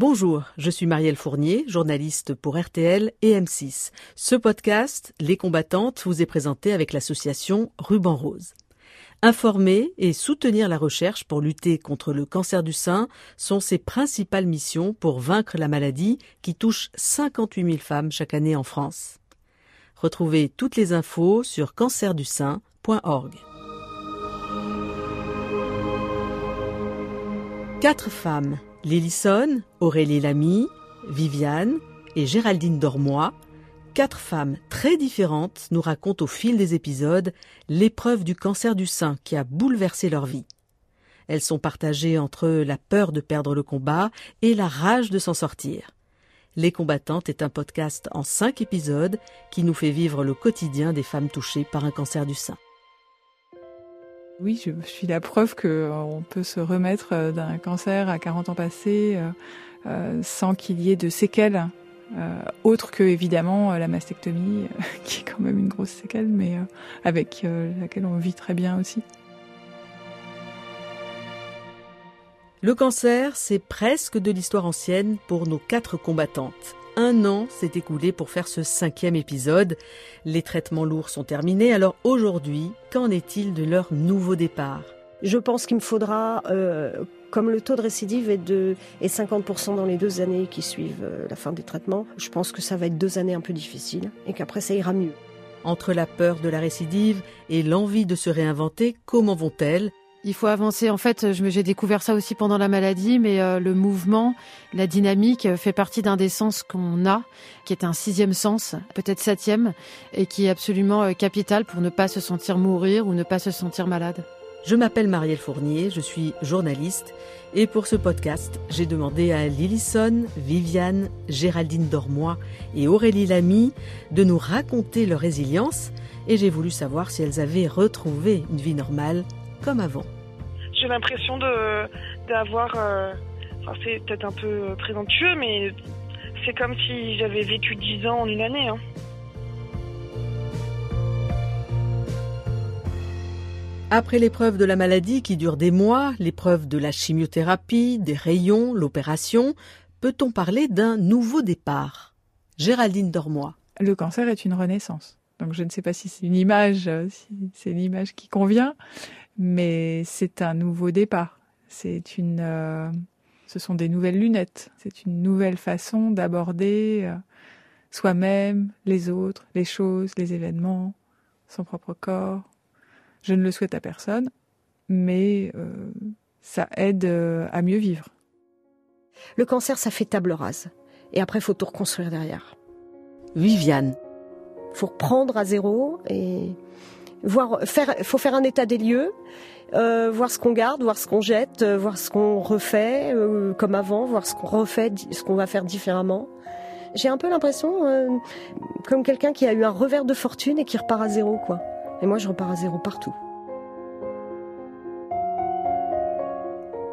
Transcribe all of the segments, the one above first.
Bonjour, je suis Marielle Fournier, journaliste pour RTL et M6. Ce podcast, Les combattantes, vous est présenté avec l'association Ruban Rose. Informer et soutenir la recherche pour lutter contre le cancer du sein sont ses principales missions pour vaincre la maladie qui touche 58 000 femmes chaque année en France. Retrouvez toutes les infos sur cancerdusein.org. Quatre femmes, Lillison, Aurélie Lamy, Viviane et Géraldine Dormois, quatre femmes très différentes nous racontent au fil des épisodes l'épreuve du cancer du sein qui a bouleversé leur vie. Elles sont partagées entre la peur de perdre le combat et la rage de s'en sortir. Les combattantes est un podcast en cinq épisodes qui nous fait vivre le quotidien des femmes touchées par un cancer du sein. Oui, je suis la preuve qu'on euh, peut se remettre euh, d'un cancer à 40 ans passés euh, sans qu'il y ait de séquelles, autres que évidemment la mastectomie, qui est quand même une grosse séquelle, mais avec laquelle on vit très bien aussi. Le cancer, c'est presque de l'histoire ancienne pour nos quatre combattantes. Un an s'est écoulé pour faire ce cinquième épisode. Les traitements lourds sont terminés, alors aujourd'hui, qu'en est-il de leur nouveau départ? Je pense qu'il me faudra, euh, comme le taux de récidive est de est 50% dans les deux années qui suivent euh, la fin des traitements, je pense que ça va être deux années un peu difficiles et qu'après ça ira mieux. Entre la peur de la récidive et l'envie de se réinventer, comment vont-elles? Il faut avancer. En fait, j'ai découvert ça aussi pendant la maladie, mais euh, le mouvement, la dynamique euh, fait partie d'un des sens qu'on a, qui est un sixième sens, peut-être septième, et qui est absolument euh, capital pour ne pas se sentir mourir ou ne pas se sentir malade. Je m'appelle Marielle Fournier, je suis journaliste, et pour ce podcast, j'ai demandé à Lillison, Viviane, Géraldine Dormois et Aurélie Lamy de nous raconter leur résilience, et j'ai voulu savoir si elles avaient retrouvé une vie normale comme avant. J'ai l'impression de d'avoir, euh, enfin c'est peut-être un peu présomptueux, mais c'est comme si j'avais vécu dix ans en une année. Hein. Après l'épreuve de la maladie qui dure des mois, l'épreuve de la chimiothérapie, des rayons, l'opération, peut-on parler d'un nouveau départ? Géraldine Dormois. Le cancer est une renaissance. Donc je ne sais pas si c'est une image, euh, si c'est une image qui convient, mais c'est un nouveau départ. C'est une, euh, ce sont des nouvelles lunettes. C'est une nouvelle façon d'aborder euh, soi-même, les autres, les choses, les événements, son propre corps. Je ne le souhaite à personne, mais euh, ça aide à mieux vivre. Le cancer, ça fait table rase. Et après, il faut tout reconstruire derrière. Viviane. Il faut reprendre à zéro et voir, faire, faut faire un état des lieux, euh, voir ce qu'on garde, voir ce qu'on jette, euh, voir ce qu'on refait euh, comme avant, voir ce qu'on refait, ce qu'on va faire différemment. J'ai un peu l'impression comme quelqu'un qui a eu un revers de fortune et qui repart à zéro, quoi. Et moi, je repars à zéro partout.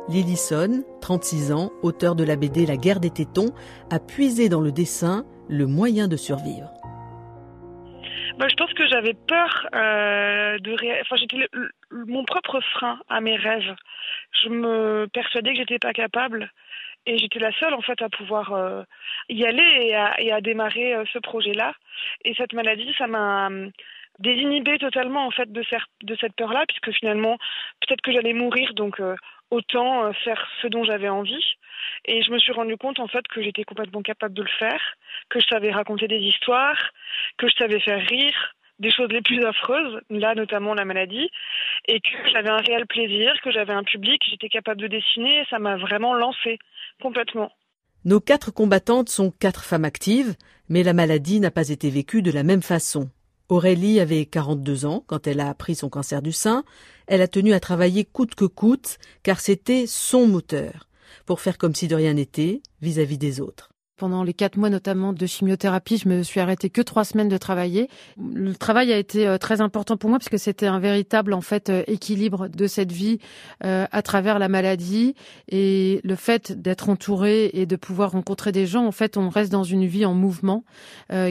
Lillison, 36 ans, auteur de la BD La guerre des tétons, a puisé dans le dessin le moyen de survivre. Bah, je pense que j'avais peur euh, de ré... enfin j'étais mon propre frein à mes rêves. Je me persuadais que j'étais pas capable et j'étais la seule en fait à pouvoir euh, y aller et à, et à démarrer euh, ce projet-là. Et cette maladie, ça m'a euh, désinhibé totalement en fait de, de cette peur-là, puisque finalement peut-être que j'allais mourir, donc autant faire ce dont j'avais envie. Et je me suis rendu compte en fait que j'étais complètement capable de le faire, que je savais raconter des histoires, que je savais faire rire, des choses les plus affreuses, là notamment la maladie, et que j'avais un réel plaisir, que j'avais un public, j'étais capable de dessiner, et ça m'a vraiment lancé complètement. Nos quatre combattantes sont quatre femmes actives, mais la maladie n'a pas été vécue de la même façon. Aurélie avait 42 ans quand elle a appris son cancer du sein. Elle a tenu à travailler coûte que coûte, car c'était son moteur pour faire comme si de rien n'était vis-à-vis des autres. Pendant les quatre mois notamment de chimiothérapie, je me suis arrêtée que trois semaines de travailler. Le travail a été euh, très important pour moi parce que c'était un véritable en fait euh, équilibre de cette vie euh, à travers la maladie et le fait d'être entouré et de pouvoir rencontrer des gens. En fait, on reste dans une vie en mouvement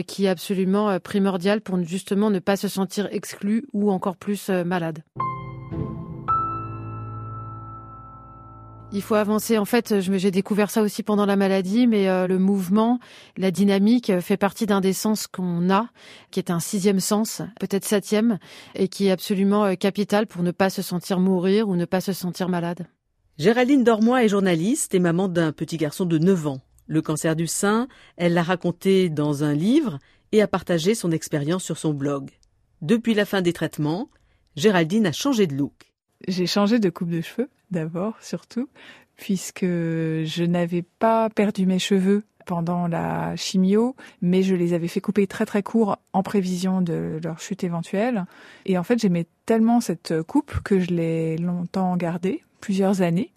qui est absolument primordiale pour justement ne pas se sentir exclu ou encore plus malade. Il faut avancer. En fait, j'ai découvert ça aussi pendant la maladie, mais euh, le mouvement, la dynamique fait partie d'un des sens qu'on a, qui est un sixième sens, peut-être septième, et qui est absolument euh, capital pour ne pas se sentir mourir ou ne pas se sentir malade. Géraldine Dormois est journaliste et maman d'un petit garçon de 9 ans. Le cancer du sein, elle l'a raconté dans un livre et a partagé son expérience sur son blog. Depuis la fin des traitements, Géraldine a changé de look. J'ai changé de coupe de cheveux d'abord, surtout, puisque je n'avais pas perdu mes cheveux pendant la chimio, mais je les avais fait couper très très court en prévision de leur chute éventuelle. Et en fait, j'aimais tellement cette coupe que je l'ai longtemps gardée, plusieurs années.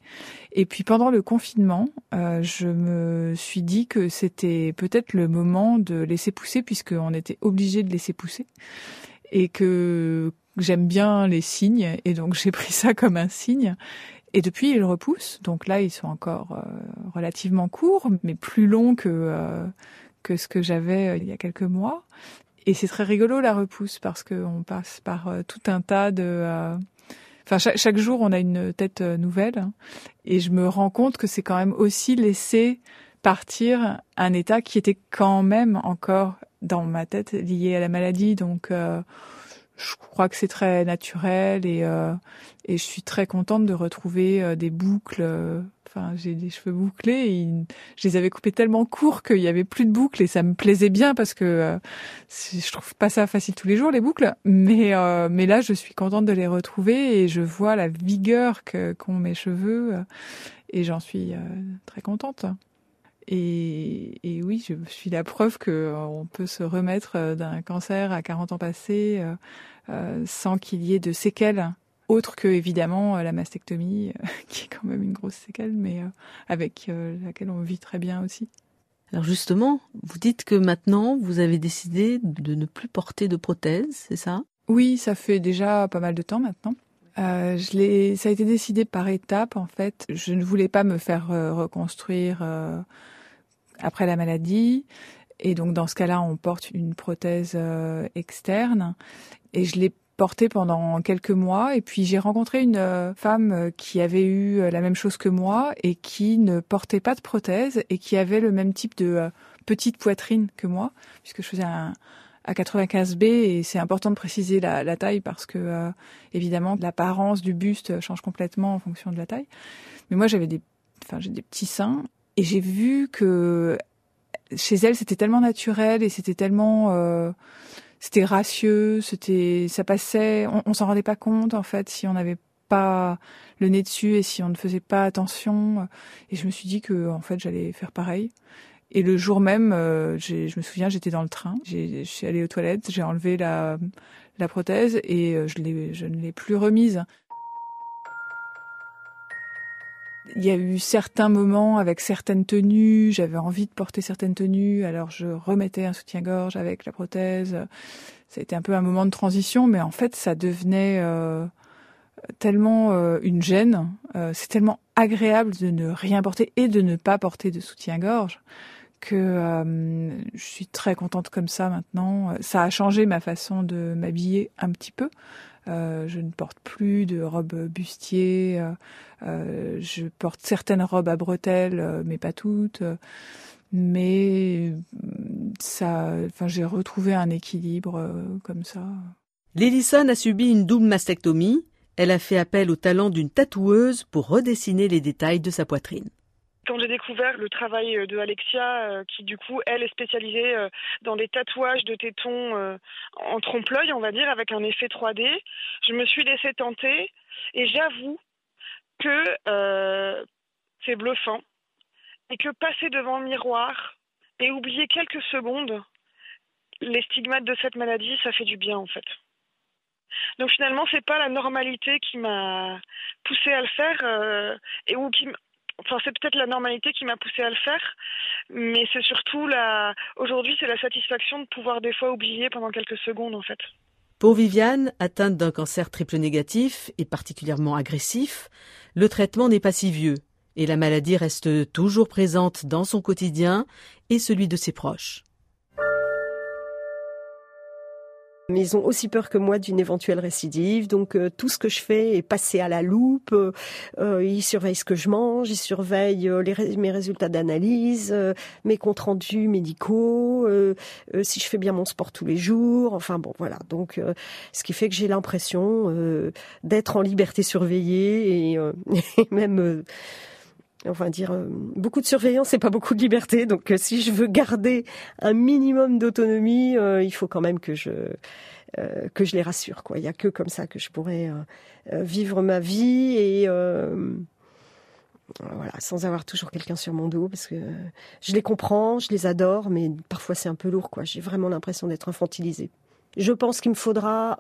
Et puis pendant le confinement, euh, je me suis dit que c'était peut-être le moment de laisser pousser, puisqu'on était obligé de laisser pousser. Et que j'aime bien les signes, et donc j'ai pris ça comme un signe. Et depuis, ils repoussent. Donc là, ils sont encore euh, relativement courts, mais plus longs que euh, que ce que j'avais euh, il y a quelques mois. Et c'est très rigolo la repousse parce qu'on passe par tout un tas de. Enfin, chaque, chaque, jour, on a une tête nouvelle, et je me rends compte que c'est quand même aussi laisser partir un état qui était quand même encore dans ma tête lié à la maladie. Donc je crois que c'est très naturel et euh, et je suis très contente de retrouver euh, des boucles. Euh, enfin, j'ai des cheveux bouclés. Et je les avais coupés tellement courts qu'il y avait plus de boucles et ça me plaisait bien parce que je trouve pas ça facile tous les jours les boucles. Mais mais là, je suis contente de les retrouver et je vois la vigueur qu'ont mes cheveux et j'en suis très contente. Et, et, oui, je suis la preuve que on peut se remettre d'un cancer à 40 ans passés euh, sans qu'il y ait de séquelles autres que évidemment euh, la mastectomie, euh, qui est quand même une grosse séquelle, mais avec laquelle on vit très bien aussi. Alors justement, vous dites que maintenant, vous avez décidé de ne plus porter de prothèse, c'est ça? Oui, ça fait déjà pas mal de temps maintenant. Euh, je ça a été décidé par étapes en fait. Je ne voulais pas me faire reconstruire euh, après la maladie. Et donc dans ce cas-là, on porte une prothèse euh, externe. Et je l'ai portée pendant quelques mois. Et puis j'ai rencontré une euh, femme euh, qui avait eu la même chose que moi et qui ne portait pas de prothèse et qui avait le même type de petite poitrine que moi, puisque je faisais un à 95B et c'est important de préciser la, taille parce que évidemment l'apparence du buste change complètement en fonction de la taille. Mais moi j'avais des, enfin j'ai des petits seins et j'ai vu que chez elle, c'était tellement naturel et c'était tellement, euh, c'était gracieux, c'était, ça passait, on, on s'en rendait pas compte en fait si on n'avait pas le nez dessus et si on ne faisait pas attention. Et je me suis dit que en fait j'allais faire pareil. Et le jour même, euh, je me souviens, j'étais dans le train, je suis allée aux toilettes, j'ai enlevé la, la prothèse et euh, je, je ne l'ai plus remise. Il y a eu certains moments avec certaines tenues, j'avais envie de porter certaines tenues, alors je remettais un soutien-gorge avec la prothèse. Été un peu un moment de transition, mais en fait, ça devenait euh, tellement euh, une gêne. Euh, c'est tellement agréable de ne rien porter et de ne pas porter de soutien-gorge que je suis très contente comme ça maintenant. Ça a changé ma façon de m'habiller un petit peu. Euh, je ne porte plus de robes bustier. Euh, euh, je porte certaines robes à bretelles, mais pas toutes. mais ça, enfin, j'ai retrouvé un équilibre comme ça. Lillison a subi une double mastectomie. Elle a fait appel au talent d'une tatoueuse pour redessiner les détails de sa poitrine quand j'ai découvert le travail euh, de Alexia, euh, qui du coup, elle est spécialisée euh, dans les tatouages de tétons en trompe-l'œil, on va dire, avec un effet 3D, je me suis laissée tenter et j'avoue que c'est bluffant et que passer devant le miroir et oublier quelques secondes les stigmates de cette maladie, ça fait du bien en fait. Donc finalement, c'est pas la normalité qui m'a poussée à le faire et ou qui C'est peut-être la normalité qui m'a poussée à le faire, mais c'est surtout la. Aujourd'hui, c'est la satisfaction de pouvoir des fois oublier pendant quelques secondes, en fait. Pour Viviane, atteinte d'un cancer triple négatif et particulièrement agressif, le traitement n'est pas si vieux et la maladie reste toujours présente dans son quotidien et celui de ses proches. Mais ils ont aussi peur que moi d'une éventuelle récidive. Donc euh, tout ce que je fais est passé à la loupe. Euh, euh ils surveillent ce que je mange, ils surveillent euh, mes résultats d'analyse, mes comptes rendus médicaux, si je fais bien mon sport tous les jours. Enfin bon, voilà. Donc ce qui fait que j'ai l'impression d'être en liberté surveillée et, et même enfin dire beaucoup de surveillance et pas beaucoup de liberté. Donc si je veux garder un minimum d'autonomie, il faut quand même que je euh, que je les rassure. Quoi. Il n'y a que comme ça que je pourrais euh, euh, vivre ma vie et voilà, sans avoir toujours quelqu'un sur mon dos, parce que je les comprends, je les adore, mais parfois c'est un peu lourd. Quoi. J'ai vraiment l'impression d'être infantilisée. Je pense qu'il me faudra,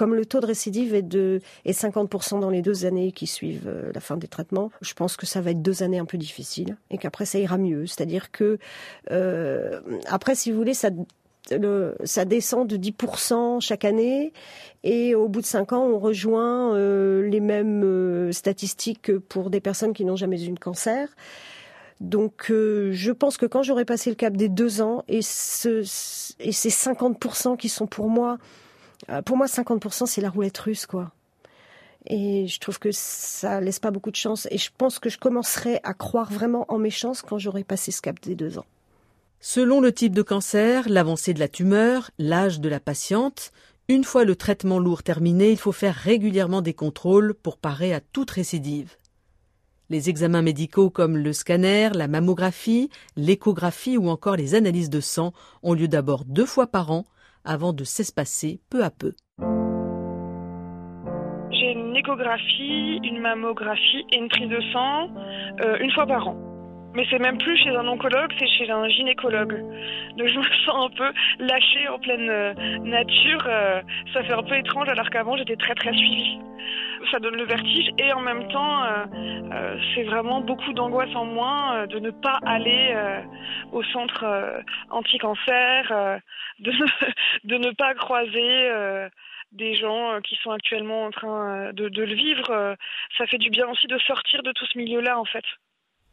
comme le taux de récidive est de est 50% dans les deux années qui suivent la fin des traitements, je pense que ça va être deux années un peu difficiles et qu'après ça ira mieux. C'est-à-dire que après, si vous voulez, ça descend de 10% chaque année et au bout de 5 ans, on rejoint euh, les mêmes euh, statistiques que pour des personnes qui n'ont jamais eu de cancer. Donc euh, je pense que quand j'aurai passé le cap des 2 ans et ces 50% qui sont pour moi, pour moi 50% c'est la roulette russe quoi. Et je trouve que ça laisse pas beaucoup de chance. Et je pense que je commencerai à croire vraiment en mes chances quand j'aurai passé ce cap des 2 ans. Selon le type de cancer, l'avancée de la tumeur, l'âge de la patiente, une fois le traitement lourd terminé, il faut faire régulièrement des contrôles pour parer à toute récidive. Les examens médicaux comme le scanner, la mammographie, l'échographie ou encore les analyses de sang ont lieu d'abord deux fois par an avant de s'espacer peu à peu. J'ai une échographie, une mammographie et une prise de sang euh, une fois par an. Mais c'est même plus chez un oncologue, c'est chez un gynécologue. Donc je me sens un peu lâchée en pleine euh, nature. Euh, ça fait un peu étrange alors qu'avant j'étais très très suivie. Ça donne le vertige et en même temps euh, c'est vraiment beaucoup d'angoisse en moins de ne pas aller au centre anti-cancer, de, de, ne pas croiser des gens qui sont actuellement en train de, de le vivre. Ça fait du bien aussi de sortir de tout ce milieu-là en fait.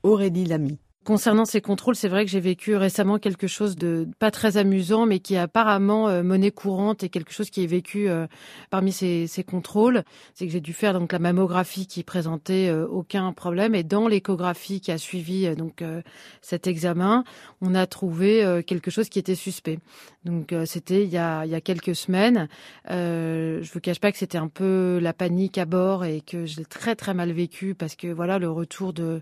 Aurélie Lamy. Concernant ces contrôles, c'est vrai que j'ai vécu récemment quelque chose de pas très amusant, mais qui est apparemment euh, monnaie courante et quelque chose qui est vécu euh, parmi ces, ces contrôles. C'est que j'ai dû faire donc la mammographie qui présentait euh, aucun problème et dans l'échographie qui a suivi donc cet examen, on a trouvé quelque chose qui était suspect. Donc c'était il y a il y a quelques semaines. je vous cache pas que c'était un peu la panique à bord et que je l'ai très très mal vécu parce que voilà le retour de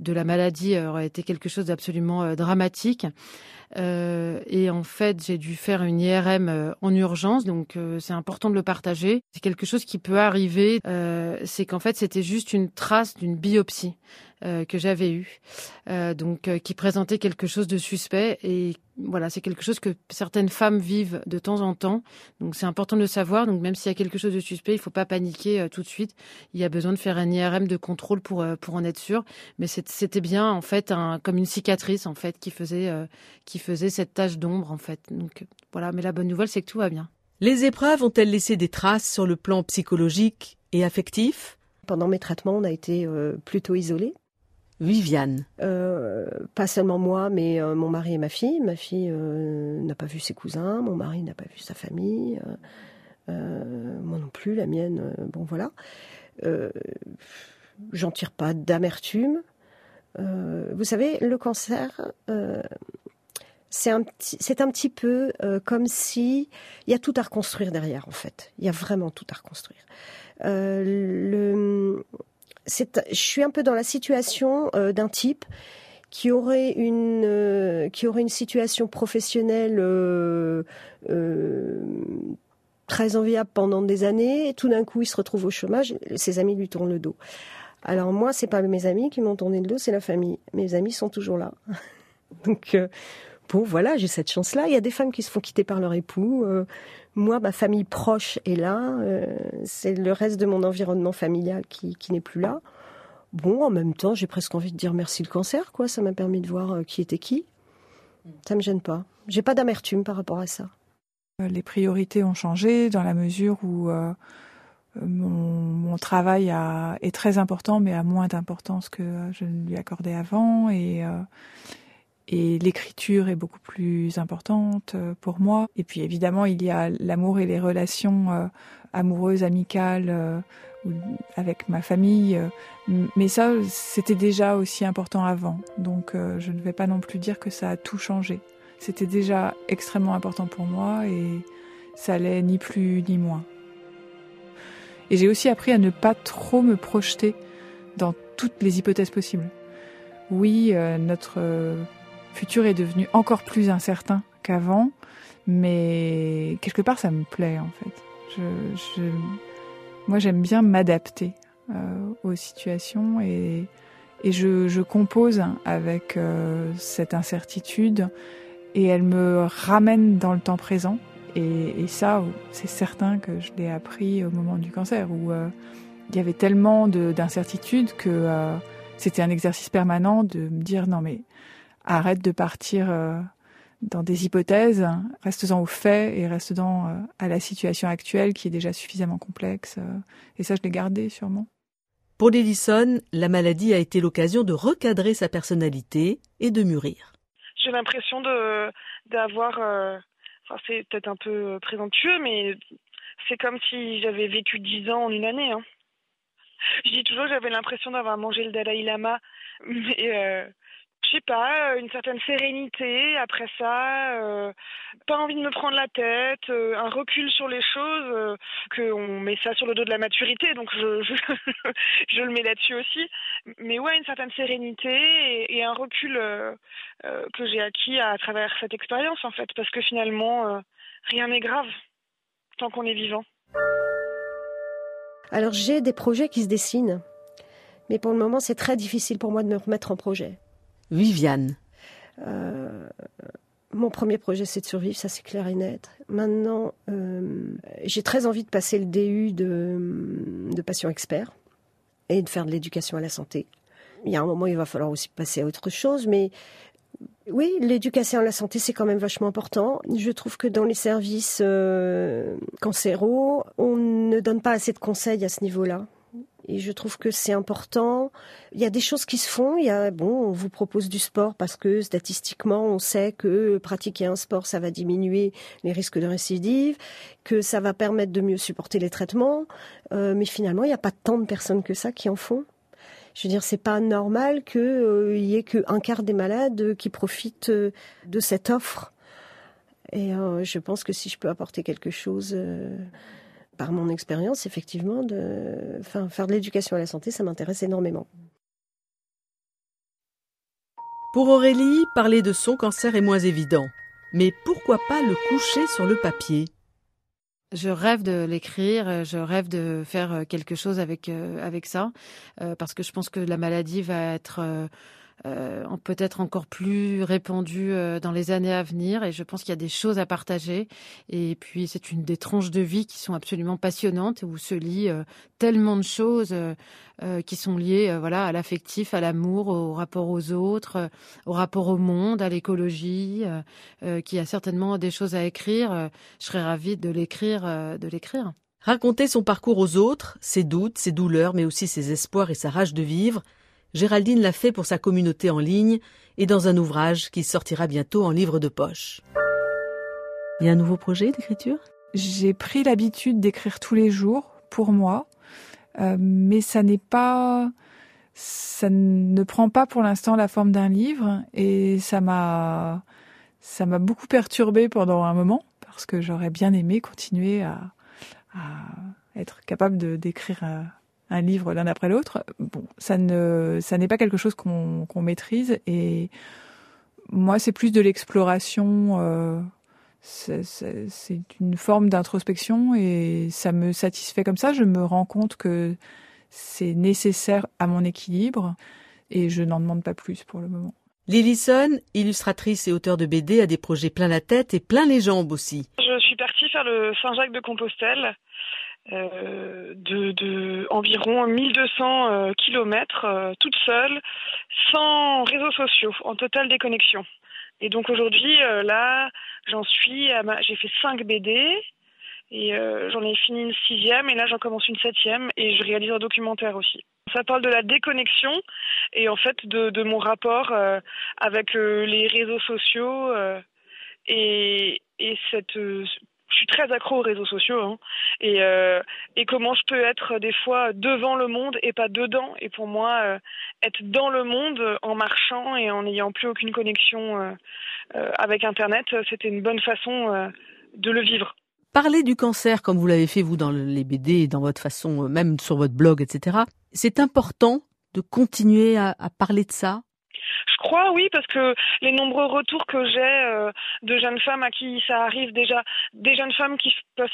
de la maladie aurait été quelque chose d'absolument euh, dramatique. Euh, et en fait, j'ai dû faire une IRM euh, en urgence, donc c'est important de le partager. C'est quelque chose qui peut arriver. c'est qu'en fait, c'était juste une trace d'une biopsie. Euh, que j'avais eu, euh, donc euh, qui présentait quelque chose de suspect. Et voilà, c'est quelque chose que certaines femmes vivent de temps en temps. Donc c'est important de le savoir. Donc même s'il y a quelque chose de suspect, il faut pas paniquer tout de suite. Il y a besoin de faire un IRM de contrôle pour pour en être sûr. Mais c'était bien en fait un, comme une cicatrice en fait qui faisait qui faisait cette tache d'ombre en fait. Donc voilà. Mais la bonne nouvelle, c'est que tout va bien. Les épreuves ont-elles laissé des traces sur le plan psychologique et affectif? Pendant mes traitements, on a été plutôt isolés. Viviane. Euh, pas seulement moi, mais euh, mon mari et ma fille. Ma fille euh, n'a pas vu ses cousins, mon mari n'a pas vu sa famille, moi non plus, la mienne. bon voilà. J'en tire pas d'amertume. vous savez, le cancer, c'est un, c'est un petit peu comme si il y a tout à reconstruire derrière en fait. Il y a vraiment tout à reconstruire. le je suis un peu dans la situation euh, d'un type qui aurait une euh, qui aurait une situation professionnelle euh, très enviable pendant des années et tout d'un coup il se retrouve au chômage. Ses amis lui tournent le dos. Alors moi c'est pas mes amis qui m'ont tourné le dos c'est la famille. Mes amis sont toujours là. Donc bon voilà j'ai cette chance là il y a des femmes qui se font quitter par leur époux moi, ma famille proche est là. Euh, c'est le reste de mon environnement familial qui, n'est plus là. Bon, en même temps, j'ai presque envie de dire merci le cancer, quoi. Ça m'a permis de voir euh, qui était qui. Ça me gêne pas. J'ai pas d'amertume par rapport à ça. Euh, les priorités ont changé dans la mesure où mon, travail est très important, mais a moins d'importance que je ne lui accordais avant. Et, et l'écriture est beaucoup plus importante pour moi. Et puis évidemment, il y a l'amour et les relations amoureuses, amicales avec ma famille. Mais ça, c'était déjà aussi important avant. Donc je ne vais pas non plus dire que ça a tout changé. C'était déjà extrêmement important pour moi et ça allait ni plus ni moins. Et j'ai aussi appris à ne pas trop me projeter dans toutes les hypothèses possibles. Oui, euh, notre futur est devenu encore plus incertain qu'avant, mais quelque part ça me plaît en fait. Moi j'aime bien m'adapter euh, aux situations et, je, compose avec euh, cette incertitude et elle me ramène dans le temps présent. Et, ça, c'est certain que je l'ai appris au moment du cancer, où euh, il y avait tellement d'incertitudes que c'était un exercice permanent de me dire non mais arrête de partir euh, dans des hypothèses, reste-en aux faits et reste-en à la situation actuelle qui est déjà suffisamment complexe. et ça, je l'ai gardé sûrement. Pour Lillison, la maladie a été l'occasion de recadrer sa personnalité et de mûrir j'ai l'impression de d'avoir euh, enfin c'est peut-être un peu présomptueux mais c'est comme si j'avais vécu dix ans en une année hein. je dis toujours que j'avais l'impression d'avoir mangé le Dalai Lama mais euh, je sais pas, euh, une certaine sérénité après ça, euh, pas envie de me prendre la tête, euh, un recul sur les choses, qu'on met ça sur le dos de la maturité, donc je, le mets là-dessus aussi. Mais ouais, une certaine sérénité et, un recul que j'ai acquis à, travers cette expérience en fait, parce que finalement, rien n'est grave tant qu'on est vivant. Alors j'ai des projets qui se dessinent, mais pour le moment c'est très difficile pour moi de me remettre en projet. Viviane. Euh, mon premier projet, c'est de survivre, ça c'est clair et net. Maintenant, euh, j'ai très envie de passer le DU de, patient expert et de faire de l'éducation à la santé. Il y a un moment, il va falloir aussi passer à autre chose, mais oui, l'éducation à la santé, c'est quand même vachement important. Je trouve que dans les services euh, cancéraux, on ne donne pas assez de conseils à ce niveau-là. Et je trouve que c'est important. Il y a des choses qui se font. Il y a, bon, on vous propose du sport parce que statistiquement, on sait que pratiquer un sport, ça va diminuer les risques de récidive, que ça va permettre de mieux supporter les traitements. Euh, mais finalement, il n'y a pas tant de personnes que ça qui en font. Je veux dire, c'est pas normal qu'il euh, y ait qu'un quart des malades qui profitent euh, de cette offre. Et euh, je pense que si je peux apporter quelque chose par mon expérience, effectivement, de enfin, faire de l'éducation à la santé, ça m'intéresse énormément. Pour Aurélie, parler de son cancer est moins évident. Mais pourquoi pas le coucher sur le papier? Je rêve de l'écrire, je rêve de faire quelque chose avec avec ça, parce que je pense que la maladie va être euh, peut-être encore plus répandu euh, dans les années à venir. Et je pense qu'il y a des choses à partager. Et puis, c'est une des tranches de vie qui sont absolument passionnantes, où se lie euh, tellement de choses euh, euh, qui sont liées voilà, à l'affectif, à l'amour, au rapport aux autres, au rapport au monde, à l'écologie, qui a certainement des choses à écrire. je serais ravie de l'écrire, de l'écrire. Raconter son parcours aux autres, ses doutes, ses douleurs, mais aussi ses espoirs et sa rage de vivre, Géraldine l'a fait pour sa communauté en ligne et dans un ouvrage qui sortira bientôt en livre de poche. Il y a un nouveau projet d'écriture? J'ai pris l'habitude d'écrire tous les jours pour moi, euh, mais ça n'est pas, ça ne prend pas pour l'instant la forme d'un livre et ça m'a, ça m'a beaucoup perturbé pendant un moment parce que j'aurais bien aimé continuer à, à être capable d'écrire. Un livre l'un après l'autre. Bon, ça ne, ça n'est pas quelque chose qu'on maîtrise et moi c'est plus de l'exploration. Euh, c'est une forme d'introspection et ça me satisfait comme ça. Je me rends compte que c'est nécessaire à mon équilibre et je n'en demande pas plus pour le moment. Lillison, illustratrice et auteur de BD, a des projets plein la tête et plein les jambes aussi. Je suis partie faire le Saint-Jacques de Compostelle euh, de, de, environ 1200 euh, kilomètres euh, toute seule, sans réseaux sociaux, en totale déconnexion. Et donc aujourd'hui, là, j'en suis, j'ai fait 5 BD Et euh, j'en ai fini une sixième et là j'en commence une septième et je réalise un documentaire aussi. Ça parle de la déconnexion et en fait de, de mon rapport euh, avec euh, les réseaux sociaux et, et cette je suis très accro aux réseaux sociaux hein, et, euh, et comment je peux être des fois devant le monde et pas dedans? Et pour moi, euh, être dans le monde en marchant et en n'ayant plus aucune connexion euh, avec Internet, c'était une bonne façon de le vivre. Parler du cancer comme vous l'avez fait vous dans les BD, dans votre façon, même sur votre blog, etc. C'est important de continuer à parler de ça? Je crois, oui, parce que les nombreux retours que j'ai euh, de jeunes femmes à qui ça arrive déjà, des jeunes femmes qui peuvent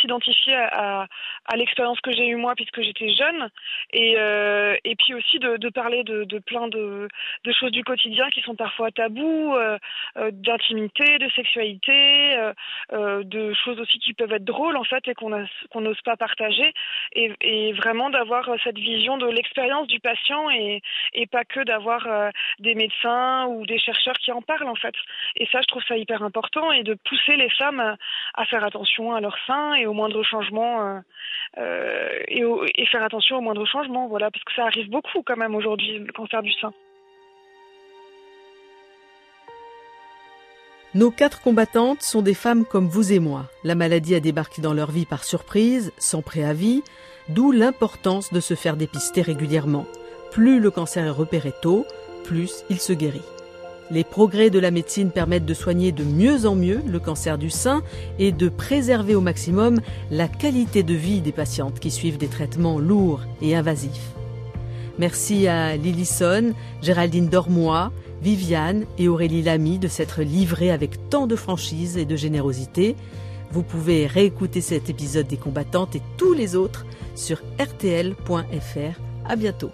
s'identifier à, à l'expérience que j'ai eue moi puisque j'étais jeune, et, euh, et puis aussi de, de parler de, de plein de, de, choses du quotidien qui sont parfois tabous, euh, euh d'intimité, de sexualité, euh, euh, de choses aussi qui peuvent être drôles en fait et qu'on qu'on n'ose pas partager, et, et vraiment d'avoir cette vision de l'expérience du patient et, et pas que d'avoir des médecins ou des chercheurs qui en parlent en fait. Et ça, je trouve ça hyper important et de pousser les femmes à faire attention à leur sein et au moindre changement euh, euh, et, et faire attention au moindre changement, voilà, parce que ça arrive beaucoup quand même aujourd'hui le cancer du sein. Nos quatre combattantes sont des femmes comme vous et moi. La maladie a débarqué dans leur vie par surprise, sans préavis, d'où l'importance de se faire dépister régulièrement. Plus le cancer est repéré tôt, plus il se guérit. Les progrès de la médecine permettent de soigner de mieux en mieux le cancer du sein et de préserver au maximum la qualité de vie des patientes qui suivent des traitements lourds et invasifs. Merci à Lillison, Géraldine Dormois, Viviane et Aurélie Lamy de s'être livrées avec tant de franchise et de générosité. Vous pouvez réécouter cet épisode des combattantes et tous les autres sur rtl.fr. À bientôt.